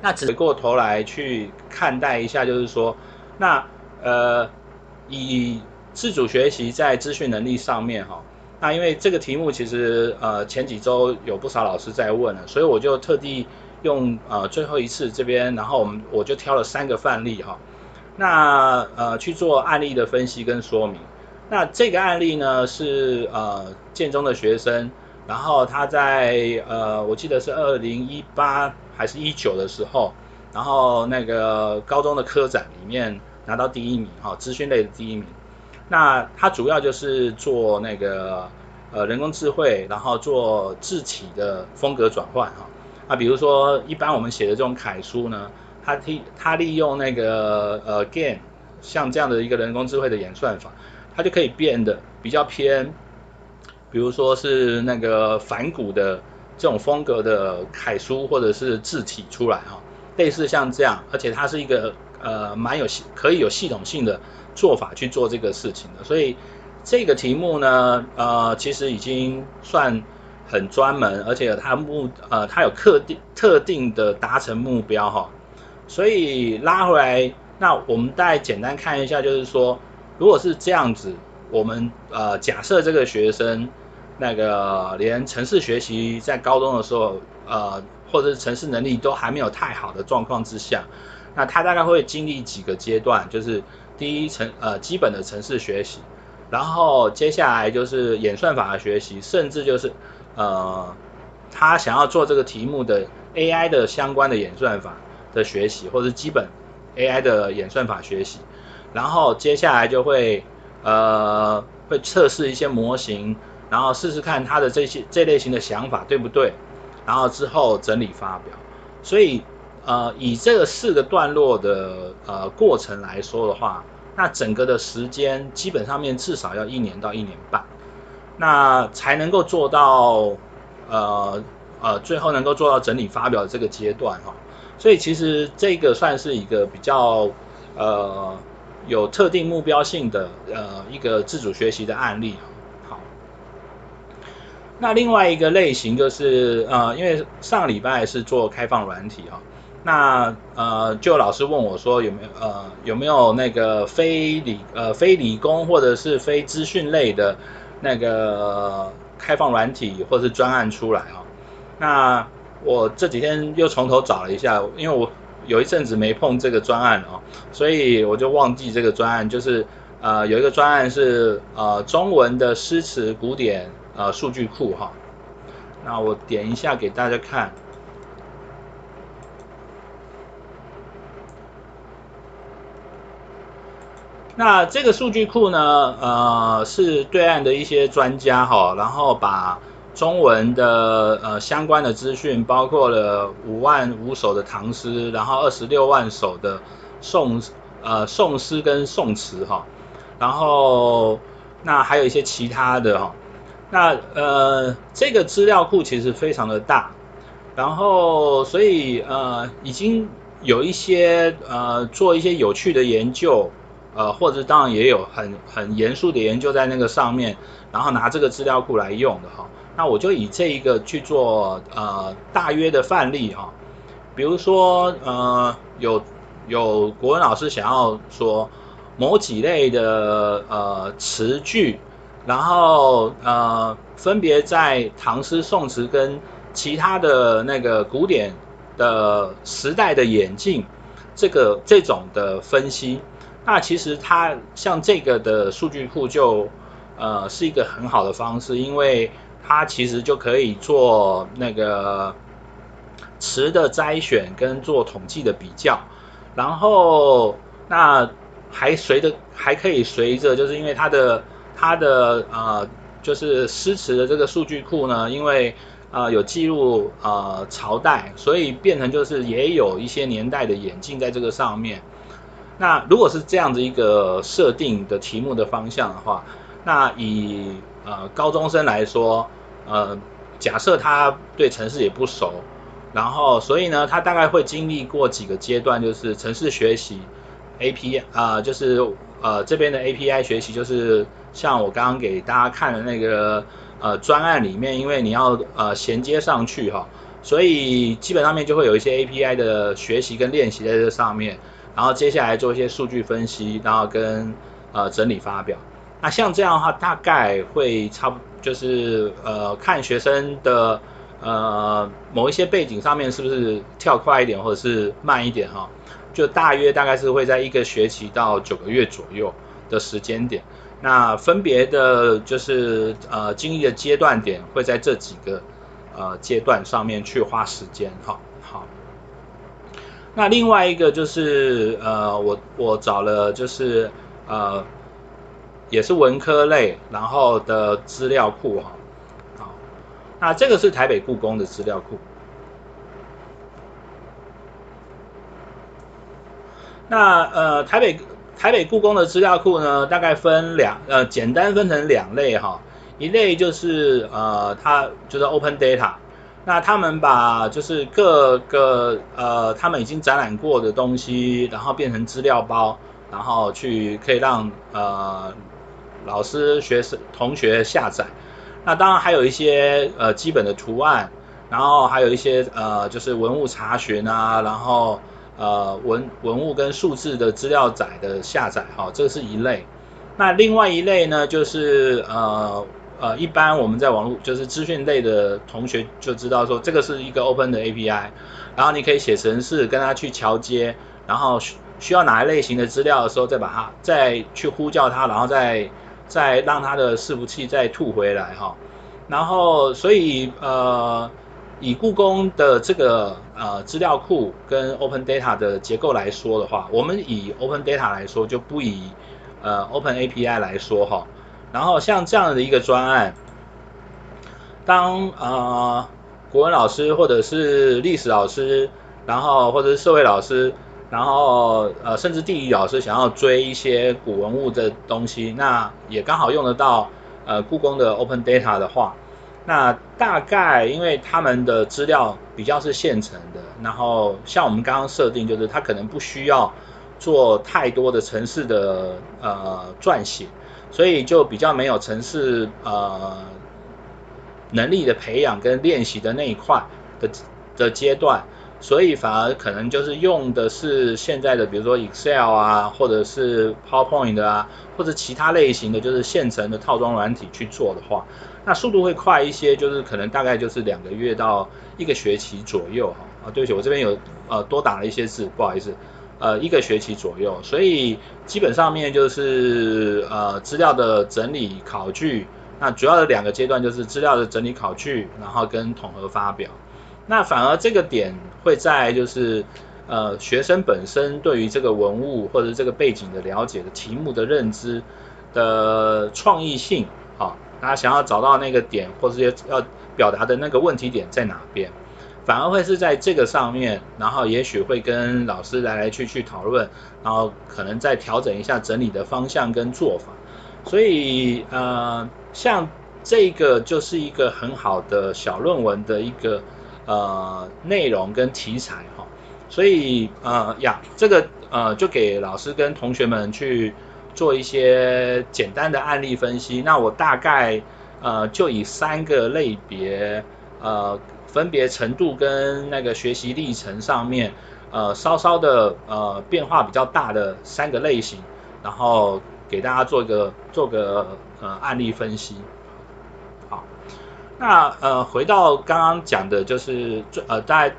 那只回过头来去看待一下，就是说，那呃，以自主学习在资讯能力上面哈，那因为这个题目其实呃前几周有不少老师在问了，所以我就特地用呃最后一次这边，然后我们我就挑了三个范例哈，那呃去做案例的分析跟说明。那这个案例呢是呃建中的学生，然后他在呃我记得是二零一八。还是一九的时候，然后那个高中的科展里面拿到第一名哈，资讯类的第一名。那他主要就是做那个呃人工智慧，然后做字体的风格转换哈。啊，比如说一般我们写的这种楷书呢，他利他利用那个呃 GAN 像这样的一个人工智慧的演算法，它就可以变得比较偏，比如说是那个反骨的。这种风格的楷书或者是字体出来哈，类似像这样，而且它是一个呃蛮有系可以有系统性的做法去做这个事情的，所以这个题目呢呃其实已经算很专门，而且它目呃它有特定特定的达成目标哈，所以拉回来，那我们再简单看一下，就是说如果是这样子，我们呃假设这个学生。那个连程式学习在高中的时候，呃，或者是程式能力都还没有太好的状况之下，那他大概会经历几个阶段，就是第一程呃基本的程式学习，然后接下来就是演算法的学习，甚至就是呃他想要做这个题目的 AI 的相关的演算法的学习，或者是基本 AI 的演算法学习，然后接下来就会呃会测试一些模型。然后试试看他的这些这类型的想法对不对，然后之后整理发表。所以呃以这个四个段落的呃过程来说的话，那整个的时间基本上面至少要一年到一年半，那才能够做到呃呃最后能够做到整理发表这个阶段哈。所以其实这个算是一个比较呃有特定目标性的呃一个自主学习的案例。那另外一个类型就是呃，因为上礼拜是做开放软体哈，那呃，就老师问我说有没有呃有没有那个非理呃非理工或者是非资讯类的那个开放软体或是专案出来啊？那我这几天又从头找了一下，因为我有一阵子没碰这个专案哦，所以我就忘记这个专案，就是呃有一个专案是呃中文的诗词古典。呃，数据库哈，那我点一下给大家看。那这个数据库呢，呃，是对岸的一些专家哈，然后把中文的呃相关的资讯，包括了五万五首的唐诗，然后二十六万首的宋呃宋诗跟宋词哈，然后那还有一些其他的哈。那呃，这个资料库其实非常的大，然后所以呃，已经有一些呃做一些有趣的研究，呃，或者当然也有很很严肃的研究在那个上面，然后拿这个资料库来用的哈。那我就以这一个去做呃大约的范例哈，比如说呃有有国文老师想要说某几类的呃词句。然后呃，分别在唐诗、宋词跟其他的那个古典的时代的演进，这个这种的分析，那其实它像这个的数据库就呃是一个很好的方式，因为它其实就可以做那个词的筛选跟做统计的比较，然后那还随着还可以随着，就是因为它的。它的呃，就是诗词的这个数据库呢，因为呃有记录呃朝代，所以变成就是也有一些年代的演进在这个上面。那如果是这样子一个设定的题目的方向的话，那以呃高中生来说，呃假设他对城市也不熟，然后所以呢，他大概会经历过几个阶段，就是城市学习，AP 啊、就是呃这边的 API 学习就是。像我刚刚给大家看的那个呃专案里面，因为你要呃衔接上去哈，所以基本上面就会有一些 API 的学习跟练习在这上面，然后接下来做一些数据分析，然后跟呃整理发表。那像这样的话，大概会差不就是呃看学生的呃某一些背景上面是不是跳快一点或者是慢一点哈、就大约大概是会在一个学期到九个月左右的时间点。那分别的就是呃经历的阶段点会在这几个呃阶段上面去花时间哈好，好。那另外一个就是呃我我找了就是呃也是文科类然后的资料库哈好，那这个是台北故宫的资料库。那呃台北。台北故宫的资料库呢，大概分两呃，简单分成两类哈，一类就是呃，它就是 Open Data，那他们把就是各个呃，他们已经展览过的东西，然后变成资料包，然后去可以让呃老师、学生、同学下载。那当然还有一些呃基本的图案，然后还有一些呃就是文物查询啊，然后。呃，文文物跟数字的资料载的下载，哈，这是一类。那另外一类呢，就是呃呃，一般我们在网络就是资讯类的同学就知道说，这个是一个 open 的 API，然后你可以写程式跟它去桥接，然后需需要哪一类型的资料的时候，再把它再去呼叫它，然后再再让它的伺服器再吐回来，哈。然后所以呃。以故宫的这个呃资料库跟 Open Data 的结构来说的话，我们以 Open Data 来说，就不以呃 Open API 来说哈。然后像这样的一个专案，当呃国文老师或者是历史老师，然后或者是社会老师，然后呃甚至地理老师想要追一些古文物的东西，那也刚好用得到呃故宫的 Open Data 的话。那大概因为他们的资料比较是现成的，然后像我们刚刚设定，就是他可能不需要做太多的城市的呃撰写，所以就比较没有城市呃能力的培养跟练习的那一块的的阶段，所以反而可能就是用的是现在的，比如说 Excel 啊，或者是 PowerPoint 啊，或者其他类型的就是现成的套装软体去做的话。那速度会快一些，就是可能大概就是两个月到一个学期左右哈。啊，对不起，我这边有呃多打了一些字，不好意思，呃一个学期左右，所以基本上面就是呃资料的整理考据，那主要的两个阶段就是资料的整理考据，然后跟统合发表，那反而这个点会在就是呃学生本身对于这个文物或者这个背景的了解的题目的认知的创意性啊。大家想要找到那个点，或是要表达的那个问题点在哪边，反而会是在这个上面，然后也许会跟老师来来去去讨论，然后可能再调整一下整理的方向跟做法。所以呃，像这个就是一个很好的小论文的一个呃内容跟题材哈。所以呃呀，这个呃就给老师跟同学们去。做一些简单的案例分析，那我大概呃就以三个类别呃分别程度跟那个学习历程上面呃稍稍的呃变化比较大的三个类型，然后给大家做个做个呃案例分析。那呃回到刚刚讲的就是呃大概就。